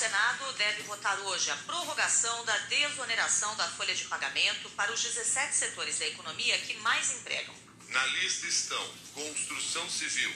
Senado deve votar hoje a prorrogação da desoneração da folha de pagamento para os 17 setores da economia que mais empregam. Na lista estão construção civil,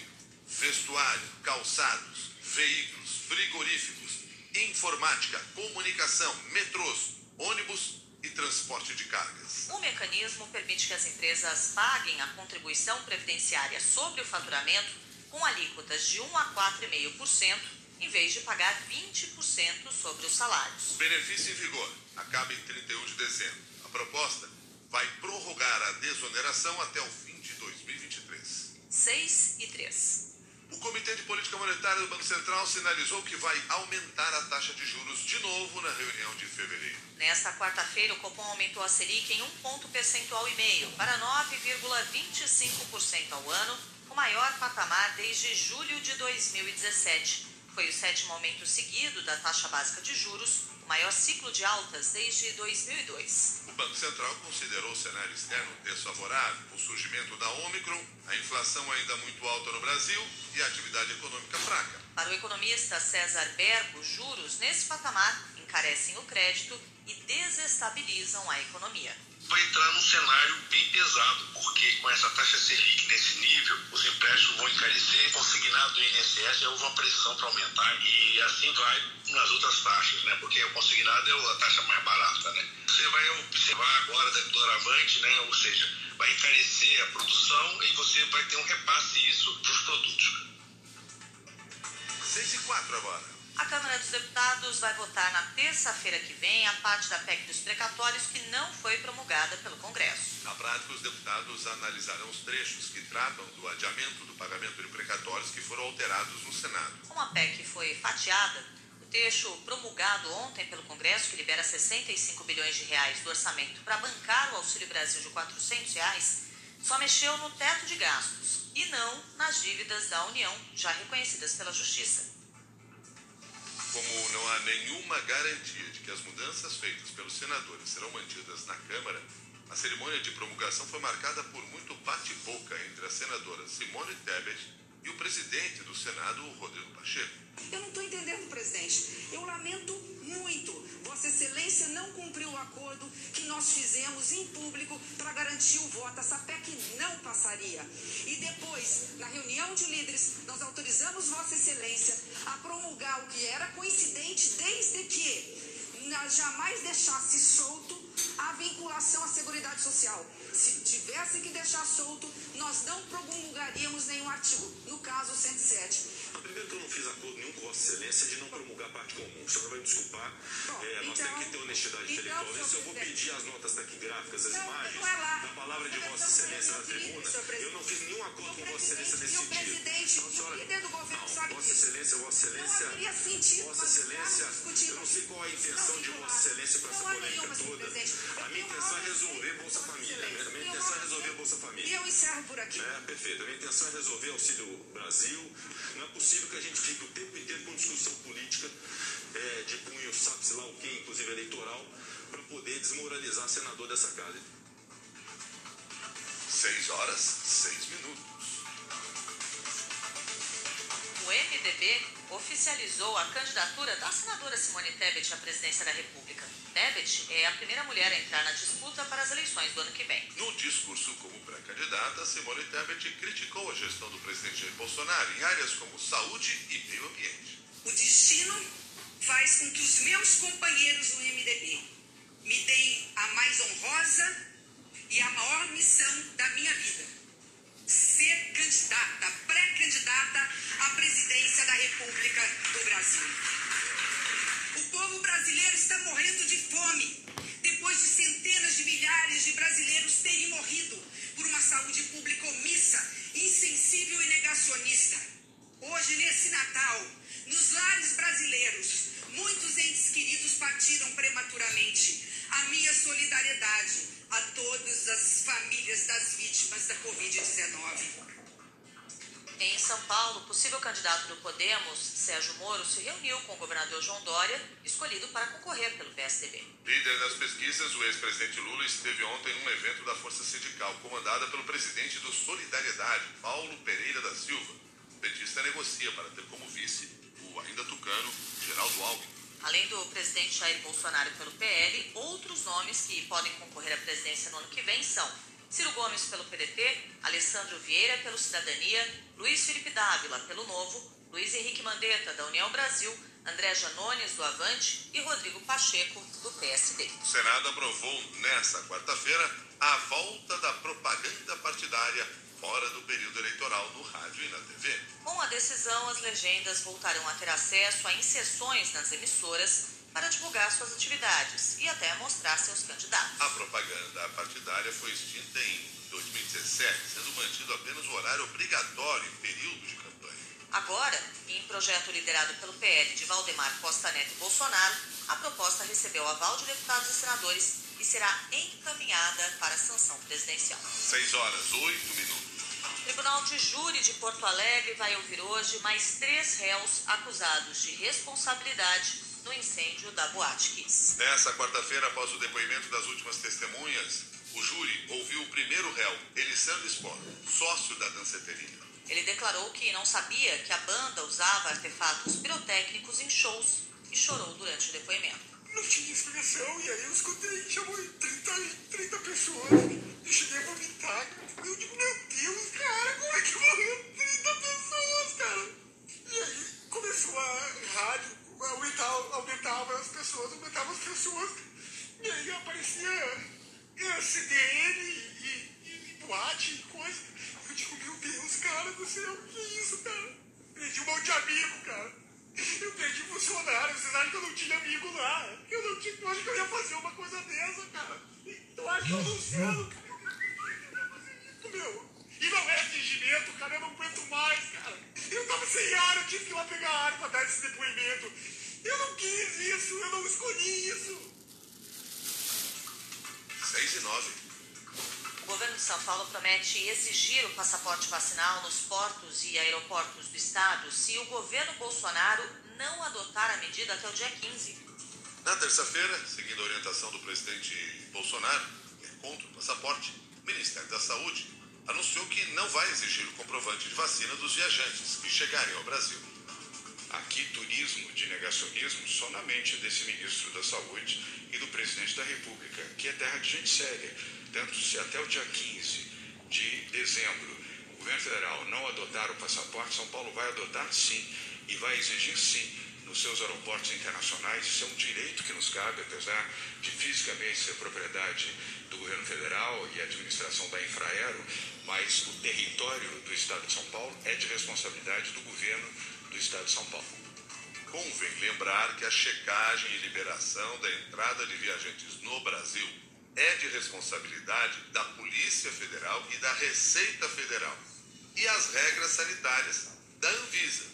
vestuário, calçados, veículos, frigoríficos, informática, comunicação, metrôs, ônibus e transporte de cargas. O mecanismo permite que as empresas paguem a contribuição previdenciária sobre o faturamento com alíquotas de 1 a 4,5%, em vez de pagar 20% sobre os salários. O benefício em vigor acaba em 31 de dezembro. A proposta vai prorrogar a desoneração até o fim de 2023. 6 e 3. O Comitê de Política Monetária do Banco Central sinalizou que vai aumentar a taxa de juros de novo na reunião de fevereiro. Nesta quarta-feira, o Copom aumentou a Selic em um ponto percentual e meio para 9,25% ao ano, o maior patamar desde julho de 2017. Foi o sétimo aumento seguido da taxa básica de juros, o maior ciclo de altas desde 2002. O Banco Central considerou o cenário externo desfavorável, o surgimento da Omicron, a inflação ainda muito alta no Brasil e a atividade econômica fraca. Para o economista César Bergo, juros nesse patamar encarecem o crédito e desestabilizam a economia. Vai entrar num cenário bem pesado, porque com essa taxa Selic nesse nível, os empréstimos vão encarecer, consignado do INSS houve uma pressão para aumentar e assim vai nas outras taxas, né? Porque o consignado é a taxa mais barata, né? Você vai observar agora da doravante, né? Ou seja, vai encarecer a produção e você vai ter um repasse isso para os produtos. 6 e 4 agora. A Câmara dos Deputados vai votar na terça-feira que vem a parte da PEC dos precatórios que não foi promulgada pelo Congresso. Na prática, os deputados analisarão os trechos que tratam do adiamento do pagamento de precatórios que foram alterados no Senado. Como a PEC foi fatiada, o trecho promulgado ontem pelo Congresso, que libera 65 bilhões de reais do orçamento para bancar o Auxílio Brasil de 400 reais, só mexeu no teto de gastos e não nas dívidas da União, já reconhecidas pela Justiça. Como não há nenhuma garantia de que as mudanças feitas pelos senadores serão mantidas na Câmara, a cerimônia de promulgação foi marcada por muito bate-boca entre a senadora Simone Tebet e o presidente do Senado, Rodrigo Pacheco. Eu não estou entendendo, presidente. Eu lamento muito. Vossa Excelência não cumpriu o acordo que nós fizemos em público para garantir o voto. Essa PEC não passaria. E depois, na reunião de líderes, nós autorizamos Vossa Excelência a promulgar o que era coincidente desde que jamais deixasse solto a vinculação à Seguridade Social. Se tivesse que deixar solto, nós não promulgaríamos nenhum artigo. No caso, 107. Primeiro que eu não fiz acordo nenhum com Vossa Excelência de não promulgar parte comum. O senhor vai me desculpar. Bom, É, nós então- temos que ter honestidade então, intelectual. Isso eu vou pedir as notas taquigráficas, as Não, imagens, vai lá. da palavra de Mas Vossa Excelência na tribuna. Eu não fiz nenhum acordo O com Vossa Excelência nesse o sentido. presidente Não, e o senhora- líder do governo não, sabe Vossa. Excelência, Vossa Excelência. sentido Vossa Excelência, eu não sei qual a intenção Não, de Vossa. Excelência com essa polêmica toda. Eu A minha intenção é resolver Bolsa Família. A minha intenção é resolver Bolsa. Família. E eu encerro por aqui. É, perfeito. A minha intenção é resolver auxílio Brasil. Não é possível que a gente fique o tempo inteiro com discussão política é, de punho, sabe-se lá o que, inclusive eleitoral, para poder desmoralizar senador dessa casa. 6 horas, 6 minutos. O MDB oficializou a candidatura da senadora Simone Tebet à presidência da República. Tebet é a primeira mulher a entrar na disputa para as eleições do ano que vem. No discurso como pré-candidata, Simone Tebet criticou a gestão do presidente Jair Bolsonaro em áreas como saúde e meio ambiente. O destino faz com que os meus companheiros do MDB me deem a mais honrosa e a maior missão da minha vida: ser candidata, pré-candidata à presidência da República do Brasil. O povo brasileiro está morrendo de fome depois de centenas de milhares de brasileiros terem morrido por uma saúde pública omissa, insensível e negacionista. Hoje, nesse Natal, nos lares brasileiros, muitos entes queridos partiram prematuramente. A minha solidariedade todas as famílias das vítimas da Covid-19. Em São Paulo, o possível candidato do Podemos, Sérgio Moro, se reuniu com o governador João Dória, escolhido para concorrer pelo PSDB. Líder das pesquisas, o ex-presidente Lula esteve ontem num evento da Força Sindical, comandada pelo presidente do Solidariedade, Paulo Pereira da Silva. O petista negocia para ter como vice o ainda tucano Geraldo Alckmin. Além do presidente Jair Bolsonaro pelo PL, outros nomes que podem concorrer à presidência no ano que vem são Ciro Gomes pelo PDT, Alessandro Vieira pelo Cidadania, Luiz Felipe Dávila pelo Novo, Luiz Henrique Mandetta da União Brasil, André Janones do Avante e Rodrigo Pacheco do PSD. O Senado aprovou nesta quarta-feira a volta da propaganda partidária fora do período eleitoral no rádio e na TV. Com a decisão, as legendas voltarão a ter acesso a inserções nas emissoras para divulgar suas atividades e até mostrar seus candidatos. A propaganda partidária foi extinta em 2017, sendo mantido apenas o horário obrigatório em período de campanha. Agora, em projeto liderado pelo PL de Valdemar Costa Neto e Bolsonaro, a proposta recebeu aval de deputados e senadores e será encaminhada para a sanção presidencial. 6 horas, 8 minutos. O Tribunal de Júri de Porto Alegre vai ouvir hoje mais três réus acusados de responsabilidade no incêndio da Boate Kiss. Nessa quarta-feira, após o depoimento das últimas testemunhas, o júri ouviu o primeiro réu, Elisandro Spor, sócio da danceterina. Ele declarou que não sabia que a banda usava artefatos pirotécnicos em shows e chorou durante o depoimento. Não tinha explicação, e aí eu escutei, chamou 30, 30 pessoas, e, e boate e coisa. Eu digo, meu Deus, cara do céu, que isso, cara? Perdi um monte de amigo, cara. Eu perdi funcionário, vocês acham que eu não tinha amigo lá? Eu não tinha, eu acho que eu ia fazer uma coisa dessa, cara. Eu acho que eu não sei, cara. Meu, e não é fingimento, cara, eu não aguento mais, cara. Eu tava sem ar, eu tive que ir lá pegar ar pra dar esse depoimento. Eu não quis isso, eu não escolhi isso. 6 e 9. O governo de São Paulo promete exigir o passaporte vacinal nos portos e aeroportos do estado se o governo Bolsonaro não adotar a medida até o dia 15. Na terça-feira, seguindo a orientação do presidente Bolsonaro, que é contra o passaporte, o Ministério da Saúde anunciou que não vai exigir o comprovante de vacina dos viajantes que chegarem ao Brasil. Aqui, turismo de negacionismo só na mente desse ministro da Saúde e do presidente da República, que é terra de gente séria. Tanto se até o dia 15 de dezembro o governo federal não adotar o passaporte, São Paulo vai adotar sim e vai exigir sim nos seus aeroportos internacionais. Isso é um direito que nos cabe, apesar de fisicamente ser propriedade do governo federal e administração da Infraero, mas o território do Estado de São Paulo é de responsabilidade do governo do Estado de São Paulo. Convém lembrar que a checagem e liberação da entrada de viajantes no Brasil é de responsabilidade da Polícia Federal e da Receita Federal. E as regras sanitárias da Anvisa,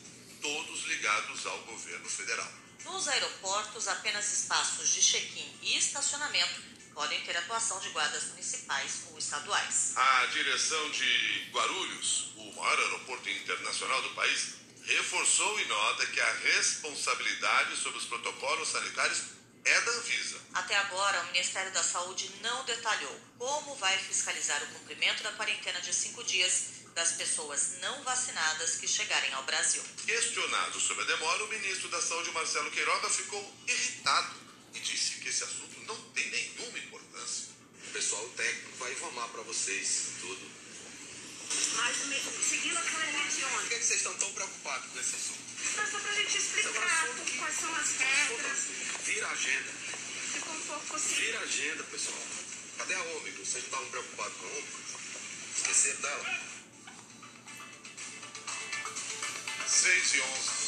todos ligados ao governo federal. Nos aeroportos, apenas espaços de check-in e estacionamento podem ter atuação de guardas municipais ou estaduais. A direção de Guarulhos, o maior aeroporto internacional do país, reforçou e nota que a responsabilidade sobre os protocolos sanitários é da Anvisa. Até agora, o Ministério da Saúde não detalhou como vai fiscalizar o cumprimento da quarentena de cinco dias das pessoas não vacinadas que chegarem ao Brasil. Questionado sobre a demora, o ministro da Saúde, Marcelo Queiroga, ficou irritado e disse que esse assunto não tem nenhuma importância. O pessoal técnico vai informar para vocês tudo. Mas seguindo aquela região, Por que, que vocês estão tão preocupados com esse assunto? só pra gente explicar quais são as regras. Vira a agenda. Ficou um pouco assim. Vira a agenda, pessoal. Cadê a ômicron? Vocês estavam preocupados com a ômicron? Esqueceram dela? 6 e 11.